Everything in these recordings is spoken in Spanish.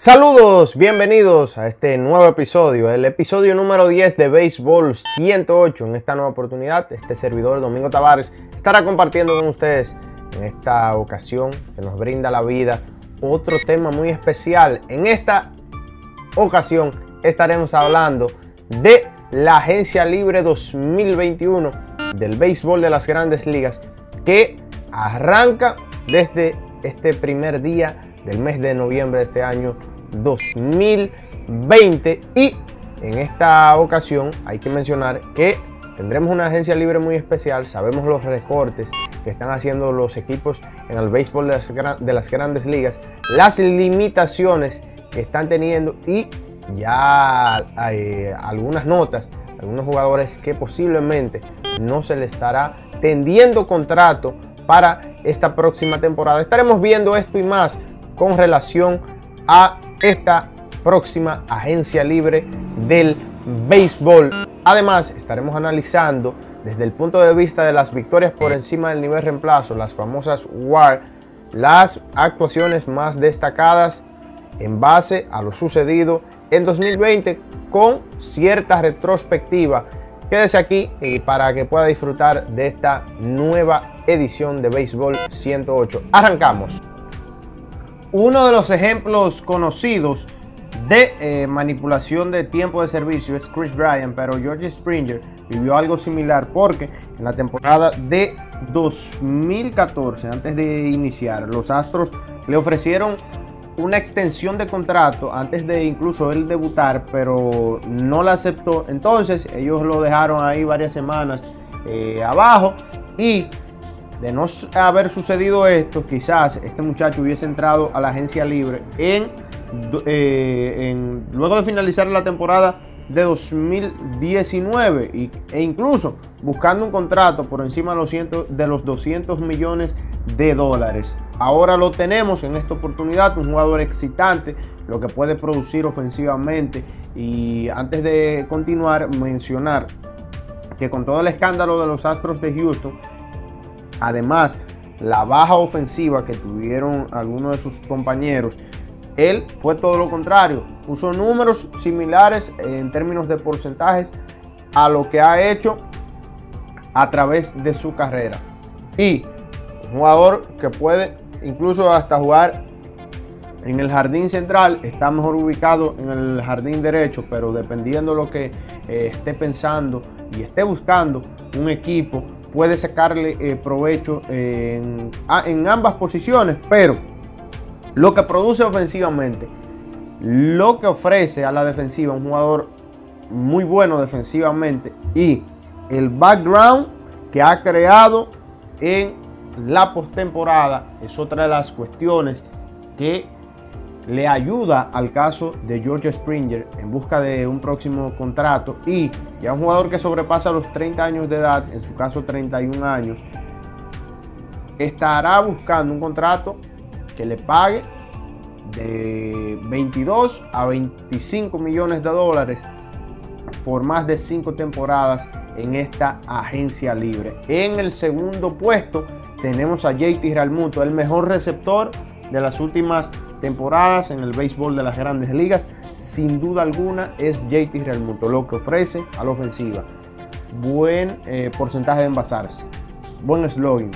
Saludos, bienvenidos a este nuevo episodio, el episodio número 10 de Béisbol 108. En esta nueva oportunidad, este servidor Domingo Tavares estará compartiendo con ustedes en esta ocasión que nos brinda la vida otro tema muy especial. En esta ocasión estaremos hablando de la Agencia Libre 2021 del béisbol de las grandes ligas que arranca desde este primer día del mes de noviembre de este año 2020 y en esta ocasión hay que mencionar que tendremos una agencia libre muy especial, sabemos los recortes que están haciendo los equipos en el béisbol de las, de las grandes ligas, las limitaciones que están teniendo y ya hay algunas notas, algunos jugadores que posiblemente no se le estará tendiendo contrato para esta próxima temporada. Estaremos viendo esto y más con relación a esta próxima agencia libre del béisbol. Además, estaremos analizando desde el punto de vista de las victorias por encima del nivel reemplazo, las famosas WAR, las actuaciones más destacadas en base a lo sucedido en 2020 con cierta retrospectiva. Quédese aquí para que pueda disfrutar de esta nueva edición de Béisbol 108. Arrancamos. Uno de los ejemplos conocidos de eh, manipulación de tiempo de servicio es Chris Bryan, pero George Springer vivió algo similar porque en la temporada de 2014, antes de iniciar, los Astros le ofrecieron una extensión de contrato antes de incluso él debutar, pero no la aceptó. Entonces ellos lo dejaron ahí varias semanas eh, abajo y de no haber sucedido esto, quizás este muchacho hubiese entrado a la agencia libre en, eh, luego de finalizar la temporada de 2019 y, e incluso buscando un contrato por encima de los, de los 200 millones de dólares. Ahora lo tenemos en esta oportunidad, un jugador excitante, lo que puede producir ofensivamente. Y antes de continuar, mencionar que con todo el escándalo de los Astros de Houston, Además, la baja ofensiva que tuvieron algunos de sus compañeros, él fue todo lo contrario. Puso números similares en términos de porcentajes a lo que ha hecho a través de su carrera. Y un jugador que puede incluso hasta jugar en el jardín central, está mejor ubicado en el jardín derecho, pero dependiendo de lo que eh, esté pensando y esté buscando un equipo puede sacarle eh, provecho en, ambas posiciones, pero lo que produce ofensivamente, lo que ofrece a la defensiva, un jugador muy bueno defensivamente y el background que ha creado en la postemporada es otra de las cuestiones que le ayuda al caso de George Springer en busca de un próximo contrato y ya un jugador que sobrepasa los 30 años de edad, en su caso 31 años, estará buscando un contrato que le pague de 22 a 25 millones de dólares por más de 5 temporadas en esta agencia libre. En el segundo puesto tenemos a JT Realmuto, el mejor receptor de las últimas temporadas en el béisbol de las grandes ligas, sin duda alguna es JT Realmuto, lo que ofrece a la ofensiva. Buen eh, porcentaje de envasarse, buen slogan,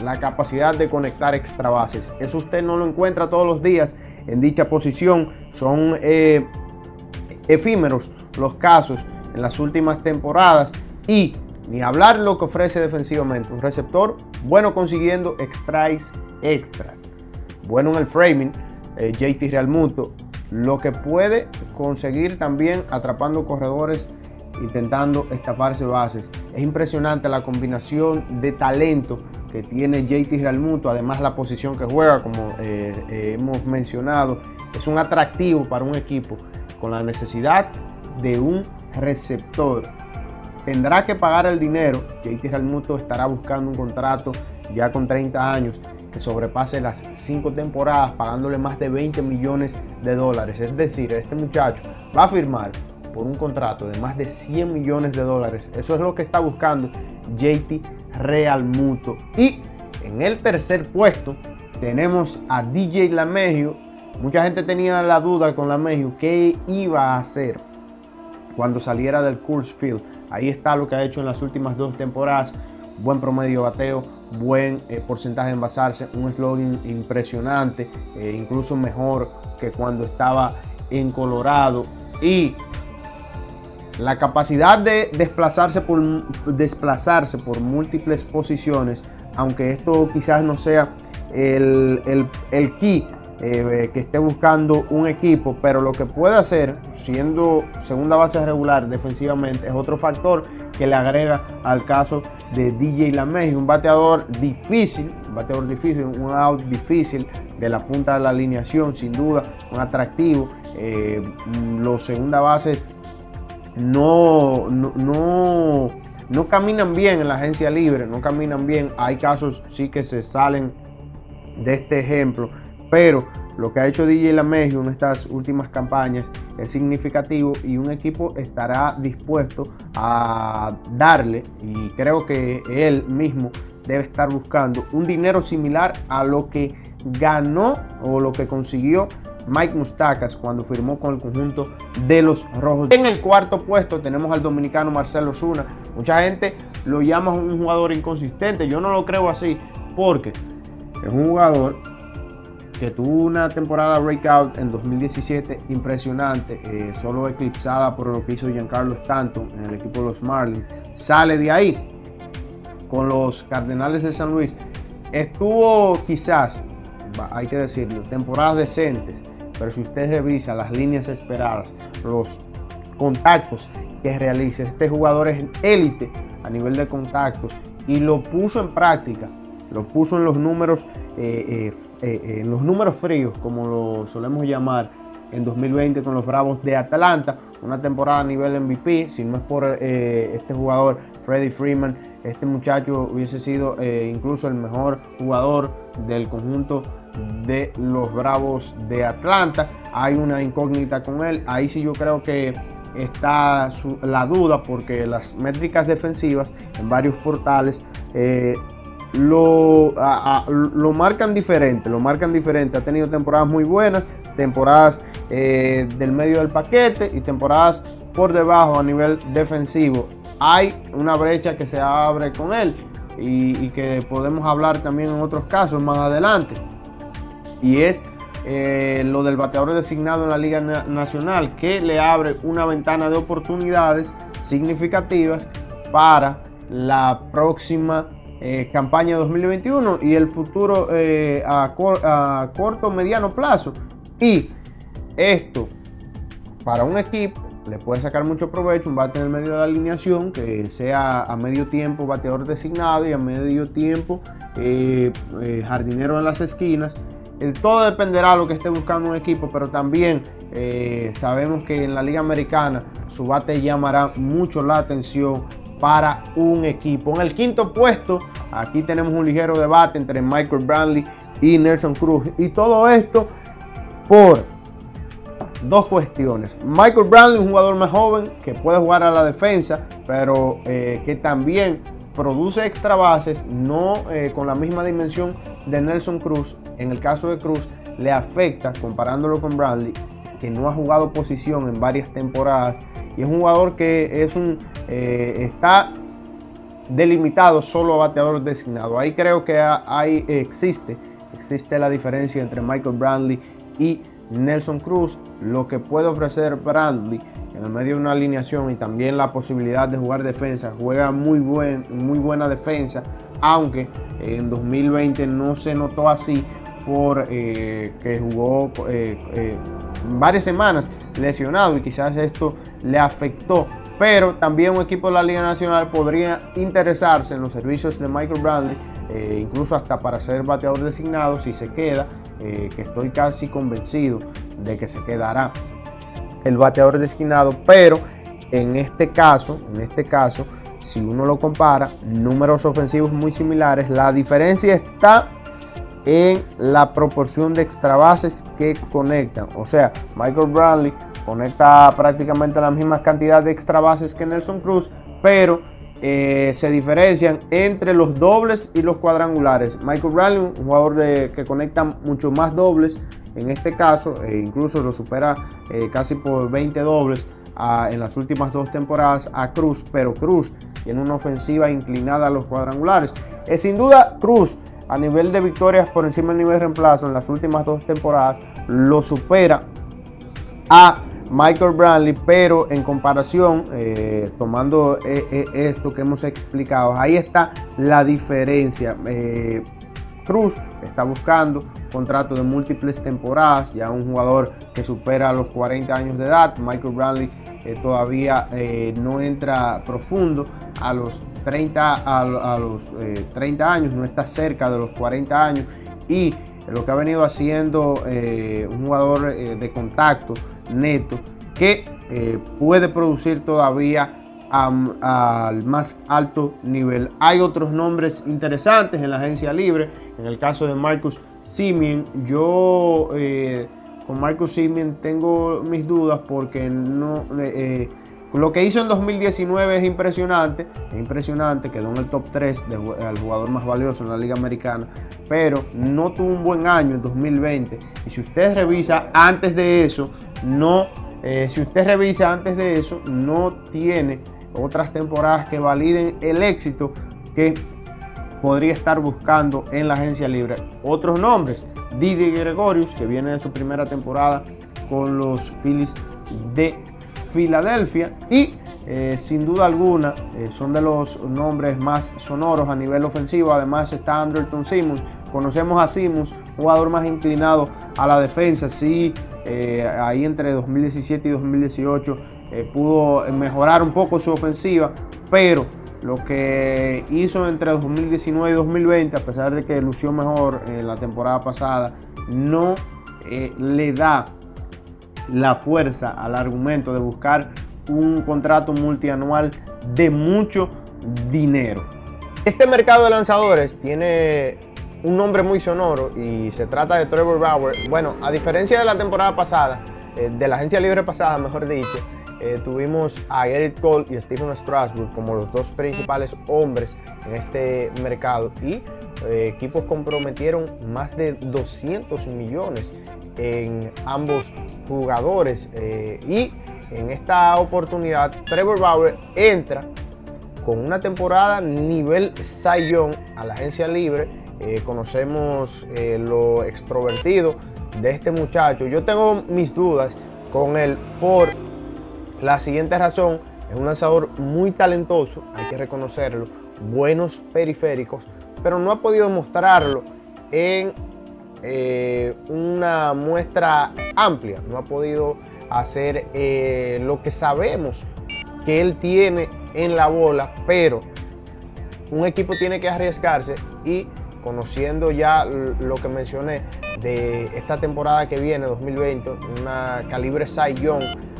la capacidad de conectar extra bases. Eso usted no lo encuentra todos los días en dicha posición. Son eh, efímeros los casos en las últimas temporadas y ni hablar lo que ofrece defensivamente. Un receptor bueno consiguiendo extras extras. Bueno en el framing, eh, JT Real Muto, lo que puede conseguir también atrapando corredores, intentando estafarse bases. Es impresionante la combinación de talento que tiene JT Real Muto, además la posición que juega, como eh, eh, hemos mencionado, es un atractivo para un equipo con la necesidad de un receptor. Tendrá que pagar el dinero, JT Real Muto estará buscando un contrato ya con 30 años que sobrepase las cinco temporadas pagándole más de 20 millones de dólares. Es decir, este muchacho va a firmar por un contrato de más de 100 millones de dólares. Eso es lo que está buscando JT Real Muto. Y en el tercer puesto tenemos a DJ Lamegio, Mucha gente tenía la duda con la México qué iba a hacer cuando saliera del Coors Field. Ahí está lo que ha hecho en las últimas dos temporadas. Buen promedio bateo, buen eh, porcentaje en basarse, un slogan impresionante, eh, incluso mejor que cuando estaba en Colorado. Y la capacidad de desplazarse por, desplazarse por múltiples posiciones, aunque esto quizás no sea el, el, key eh, que esté buscando un equipo, pero lo que puede hacer, siendo segunda base regular defensivamente, es otro factor que le agrega al caso de DJ LaMeji, un bateador difícil, un bateador difícil, un out difícil de la punta de la alineación, sin duda, un atractivo. Eh, los segunda bases no, no, no, caminan bien en la agencia libre, no caminan bien. Hay casos sí que se salen de este ejemplo, pero lo que ha hecho DJ LaMegio en estas últimas campañas es significativo y un equipo estará dispuesto a darle, y creo que él mismo debe estar buscando un dinero similar a lo que ganó o lo que consiguió Mike Mustacas cuando firmó con el conjunto de los Rojos. En el cuarto puesto tenemos al dominicano Marcelo Zuna. Mucha gente lo llama un jugador inconsistente. Yo no lo creo así porque es un jugador que tuvo una temporada breakout en 2017 impresionante, eh, solo eclipsada por lo que hizo Giancarlo Stanton en el equipo de los Marlins. Sale de ahí con los Cardenales de San Luis. Estuvo quizás, hay que decirlo, temporadas decentes, pero si usted revisa las líneas esperadas, los contactos que realiza, este jugador es élite a nivel de contactos y lo puso en práctica, lo puso en los números, eh, eh, eh, en los números fríos, como lo solemos llamar, en 2020 con los Bravos de Atlanta, una temporada a nivel MVP, si no es por este jugador Freddie Freeman, este muchacho hubiese sido incluso el mejor jugador del conjunto de los Bravos de Atlanta. Hay una incógnita con él. Ahí sí yo creo que está la duda porque las métricas defensivas en varios portales eh, lo, lo, marcan diferente, lo marcan diferente. Ha tenido temporadas muy buenas, temporadas eh, del medio del paquete y temporadas por debajo a nivel defensivo. Hay una brecha que se abre con él y que podemos hablar también en otros casos más adelante y es eh, lo del bateador designado en la Liga Nacional, que le abre una ventana de oportunidades significativas para la próxima eh, campaña 2021 y el futuro eh, a, a corto mediano plazo. Y esto para un equipo le puede sacar mucho provecho un bate en el medio de la alineación que sea a medio tiempo bateador designado y a medio tiempo jardinero en las esquinas todo dependerá de lo que esté buscando un equipo, pero también eh, sabemos que en la Liga Americana su bate llamará mucho la atención para un equipo. En el quinto puesto, aquí tenemos un ligero debate entre Michael Brantley y Nelson Cruz. Y todo esto por dos cuestiones. Michael Brantley, un jugador más joven que puede jugar a la defensa, pero eh, que también produce extra bases, no eh, con la misma dimensión de Nelson Cruz. En el caso de Cruz, le afecta, comparándolo con Bradley, que no ha jugado posición en varias temporadas. Y es un jugador que es un, eh, está delimitado solo a bateador designado. Ahí creo que existe, existe la diferencia entre Michael Bradley y Nelson Cruz, lo que puede ofrecer Bradley en el medio de una alineación y también la posibilidad de jugar defensa. Juega muy, buen, muy buena defensa, aunque en 2020 no se notó así por eh, que jugó eh, eh, varias semanas lesionado y quizás esto le afectó. Pero también un equipo de la Liga Nacional podría interesarse en los servicios de Michael Bradley, incluso hasta para ser bateador designado si se queda, que estoy casi convencido de que se quedará el bateador designado, pero en este caso, en este caso, si uno lo compara, números ofensivos muy similares, la diferencia está en la proporción de extra bases que conectan. O sea, Michael Bradley conecta prácticamente la misma cantidad de extra bases que Nelson Cruz, pero eh, se diferencian entre los dobles y los cuadrangulares. Michael Bradley, un jugador que conecta mucho más dobles en este caso, e incluso lo supera casi por 20 dobles en las últimas dos temporadas a Cruz, pero Cruz tiene una ofensiva inclinada a los cuadrangulares. Es sin duda Cruz a nivel de victorias por encima del nivel de reemplazo en las últimas dos temporadas lo supera a Michael Brantley, pero en comparación, eh, tomando eh, eh, esto que hemos explicado, ahí está la diferencia. Cruz está buscando contrato de múltiples temporadas, ya un jugador que supera los 40 años de edad. Michael Bradley todavía no entra profundo a los 30, a, los 30 años, no está cerca de los 40 años y lo que ha venido haciendo un jugador de contacto neto que eh, puede producir todavía al más alto nivel. Hay otros nombres interesantes en la agencia libre. En el caso de Marcus Simeon, yo eh, con Marcus Simeon tengo mis dudas porque no, eh, lo que hizo en 2019 es impresionante, es impresionante, quedó en el top 3 del jugador más valioso en la Liga Americana, pero no tuvo un buen año en 2020. Y si usted revisa antes de eso, no, eh, si usted revisa antes de eso, no tiene otras temporadas que validen el éxito que podría estar buscando en la agencia libre. Otros nombres, Didi Gregorius, que viene en su primera temporada con los Phillies de Filadelfia y eh, sin duda alguna eh, son de los nombres más sonoros a nivel ofensivo. Además está Anderton Simmons. Conocemos a Simmons, jugador más inclinado a la defensa. Sí, eh, ahí entre 2017 y 2018 pudo mejorar un poco su ofensiva, pero lo que hizo entre 2019 y 2020, a pesar de que lució mejor en la temporada pasada, no le da la fuerza al argumento de buscar un contrato multianual de mucho dinero. Este mercado de lanzadores tiene un nombre muy sonoro y se trata de Trevor Bauer. Bueno, a diferencia de la temporada pasada, eh, de la agencia libre pasada, mejor dicho, eh, tuvimos a Gerrit Cole y Stephen Strasburg como los dos principales hombres en este mercado y eh, equipos comprometieron más de 200 millones en ambos jugadores. Eh, y en esta oportunidad, Trevor Bauer entra con una temporada nivel Cy a la agencia libre. Conocemos lo extrovertido de este muchacho. Yo tengo mis dudas con él por la siguiente razón. Es un lanzador muy talentoso, hay que reconocerlo. Buenos periféricos, pero no ha podido mostrarlo en eh, una muestra amplia, no ha podido hacer eh, lo que sabemos que él tiene en la bola, pero un equipo tiene que arriesgarse y conociendo ya lo que mencioné de esta temporada que viene, 2020, una calibre Cy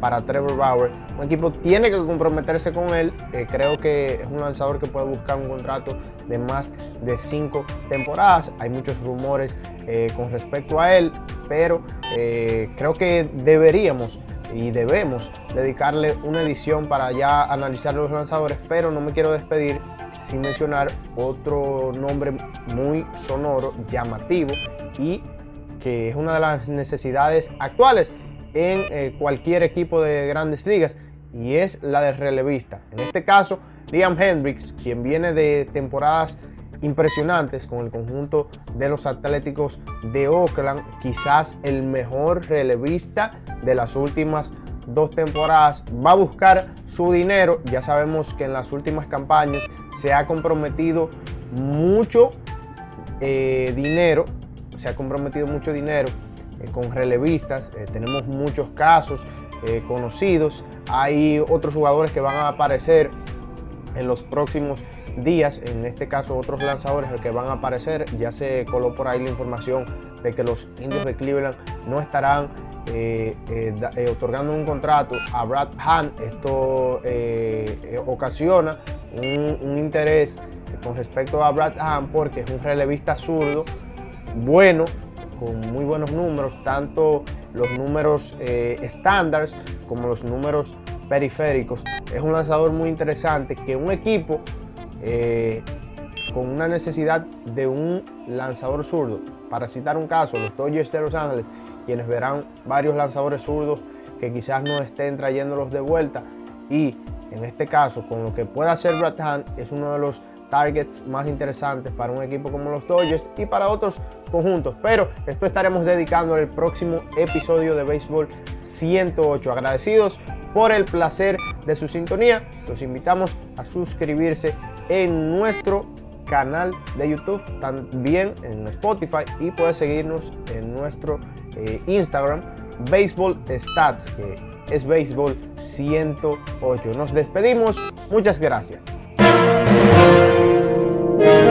para Trevor Bauer. Un equipo tiene que comprometerse con él. Eh, creo que es un lanzador que puede buscar un contrato de más de cinco temporadas. Hay muchos rumores eh, con respecto a él, pero eh, creo que deberíamos y debemos dedicarle una edición para ya analizar los lanzadores, pero no me quiero despedir sin mencionar otro nombre muy sonoro, llamativo y que es una de las necesidades actuales en eh, cualquier equipo de grandes ligas y es la de relevista. En este caso, Liam Hendricks, quien viene de temporadas impresionantes con el conjunto de los Atléticos de Oakland, quizás el mejor relevista de las últimas dos temporadas, va a buscar su dinero. Ya sabemos que en las últimas campañas se ha comprometido mucho eh, dinero, se ha comprometido mucho dinero con relevistas. Eh, tenemos muchos casos eh, conocidos. Hay otros jugadores que van a aparecer en los próximos días. En este caso, otros lanzadores que van a aparecer. Ya se coló por ahí la información de que los indios de Cleveland no estarán otorgando un contrato a Brad Hahn. Esto ocasiona un, un, interés con respecto a Brad Hahn porque es un relevista zurdo bueno con muy buenos números, tanto los números eh, estándares como los números periféricos. Es un lanzador muy interesante que un equipo eh, con una necesidad de un lanzador zurdo, para citar un caso, los Dodgers de Los Ángeles quienes verán varios lanzadores zurdos que quizás no estén trayéndolos de vuelta. Y en este caso, con lo que pueda hacer Brad es uno de los targets más interesantes para un equipo como los Dodgers y para otros conjuntos. Pero esto estaremos dedicando el próximo episodio de Béisbol 108. Agradecidos por el placer de su sintonía. Los invitamos a suscribirse en nuestro canal de YouTube, también en Spotify y puedes seguirnos en nuestro eh, Instagram, Baseball Stats, que es Baseball 108. Nos despedimos, muchas gracias. Thank you.